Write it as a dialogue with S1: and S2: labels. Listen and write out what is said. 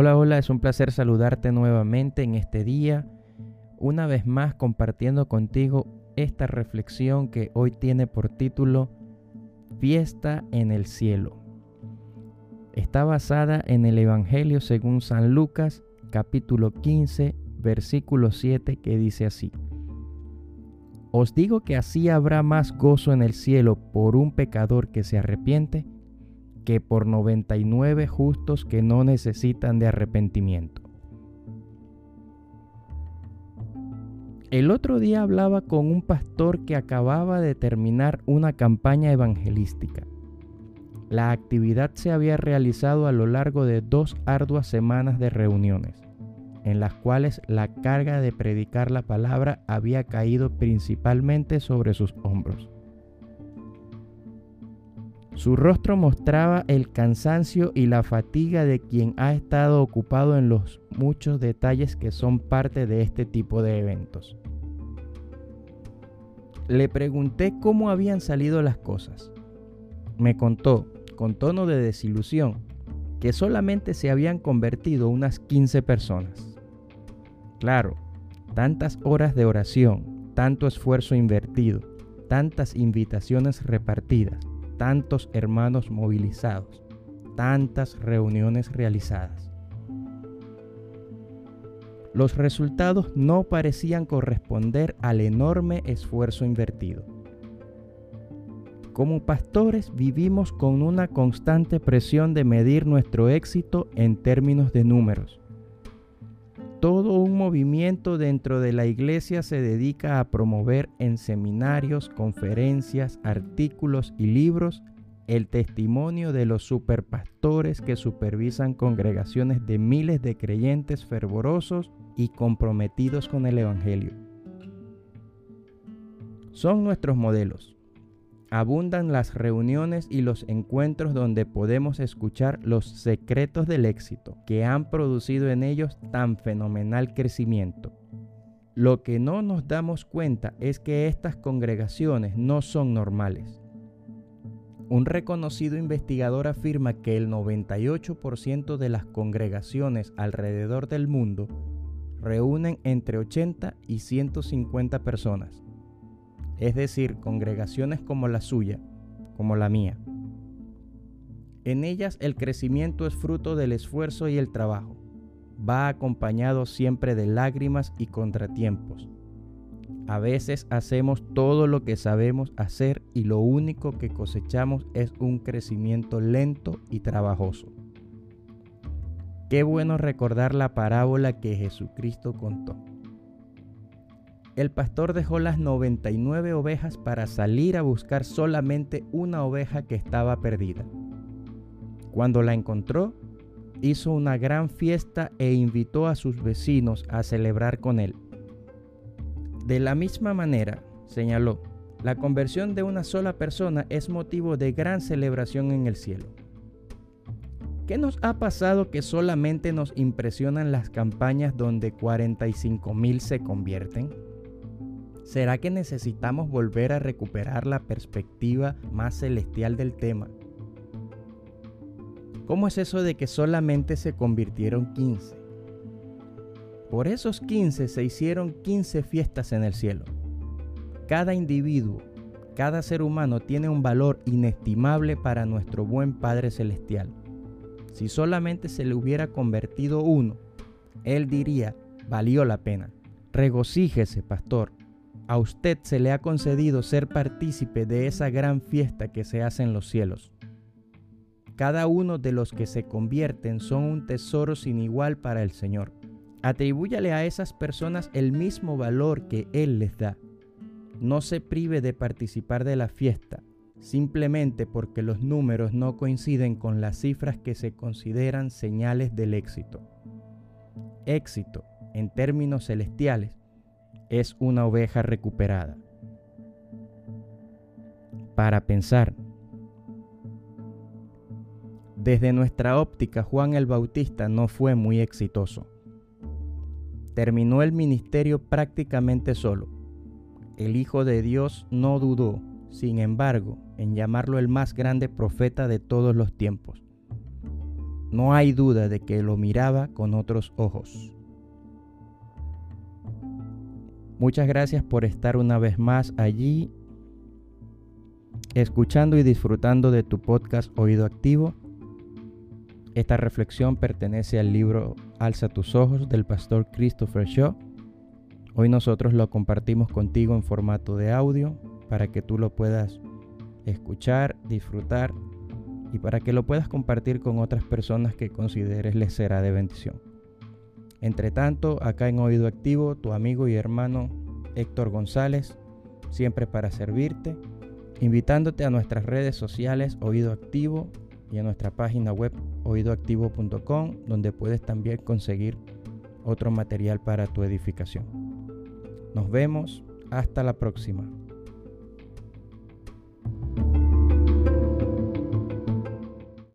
S1: Hola, hola, es un placer saludarte nuevamente en este día, una vez más compartiendo contigo esta reflexión que hoy tiene por título Fiesta en el cielo. Está basada en el Evangelio según San Lucas, capítulo 15, versículo 7, que dice así. Os digo que así habrá más gozo en el cielo por un pecador que se arrepiente que por 99 justos que no necesitan de arrepentimiento. El otro día hablaba con un pastor que acababa de terminar una campaña evangelística. La actividad se había realizado a lo largo de dos arduas semanas de reuniones, en las cuales la carga de predicar la palabra había caído principalmente sobre sus hombros. Su rostro mostraba el cansancio y la fatiga de quien ha estado ocupado en los muchos detalles que son parte de este tipo de eventos. Le pregunté cómo habían salido las cosas. Me contó, con tono de desilusión, que solamente se habían convertido unas 15 personas. Claro, tantas horas de oración, tanto esfuerzo invertido, tantas invitaciones repartidas, tantos hermanos movilizados, tantas reuniones realizadas. Los resultados no parecían corresponder al enorme esfuerzo invertido. Como pastores vivimos con una constante presión de medir nuestro éxito en términos de números todo un movimiento dentro de la iglesia se dedica a promover en seminarios, conferencias, artículos y libros el testimonio de los superpastores que supervisan congregaciones de miles de creyentes fervorosos y comprometidos con el Evangelio. Son nuestros modelos. Abundan las reuniones y los encuentros donde podemos escuchar los secretos del éxito que han producido en ellos tan fenomenal crecimiento. Lo que no nos damos cuenta es que estas congregaciones no son normales. Un reconocido investigador afirma que el 98% de las congregaciones alrededor del mundo reúnen entre 80 y 150 personas es decir, congregaciones como la suya, como la mía. En ellas el crecimiento es fruto del esfuerzo y el trabajo. Va acompañado siempre de lágrimas y contratiempos. A veces hacemos todo lo que sabemos hacer y lo único que cosechamos es un crecimiento lento y trabajoso. Qué bueno recordar la parábola que Jesucristo contó el pastor dejó las 99 ovejas para salir a buscar solamente una oveja que estaba perdida. Cuando la encontró, hizo una gran fiesta e invitó a sus vecinos a celebrar con él. De la misma manera, señaló, la conversión de una sola persona es motivo de gran celebración en el cielo. ¿Qué nos ha pasado que solamente nos impresionan las campañas donde 45 mil se convierten? ¿Será que necesitamos volver a recuperar la perspectiva más celestial del tema? ¿Cómo es eso de que solamente se convirtieron 15? Por esos 15 se hicieron 15 fiestas en el cielo. Cada individuo, cada ser humano tiene un valor inestimable para nuestro buen Padre Celestial. Si solamente se le hubiera convertido uno, Él diría, valió la pena. Regocíjese, pastor, a usted se le ha concedido ser partícipe de esa gran fiesta que se hace en los cielos. Cada uno de los que se convierten son un tesoro sin igual para el Señor. Atribúyale a esas personas el mismo valor que Él les da. No se prive de participar de la fiesta, simplemente porque los números no coinciden con las cifras que se consideran señales del éxito. Éxito, en términos celestiales, es una oveja recuperada. Para pensar, desde nuestra óptica Juan el Bautista no fue muy exitoso. Terminó el ministerio prácticamente solo. El Hijo de Dios no dudó, sin embargo, en llamarlo el más grande profeta de todos los tiempos. no hay duda de que lo miraba con otros ojos. Muchas gracias por estar una vez más allí, escuchando y disfrutando de tu podcast Oído Activo. Esta reflexión pertenece al libro Alza tus ojos del pastor Christopher Shaw. Hoy nosotros lo compartimos contigo en formato de audio para que tú lo puedas escuchar, disfrutar y para que lo puedas compartir con otras personas que consideres les será de bendición. Entre tanto, acá en Oído Activo, tu amigo y hermano Héctor González, siempre para servirte, invitándote a nuestras redes sociales Oído Activo y a nuestra página web oídoactivo.com, donde puedes también conseguir otro material para tu edificación. Nos vemos, hasta la próxima.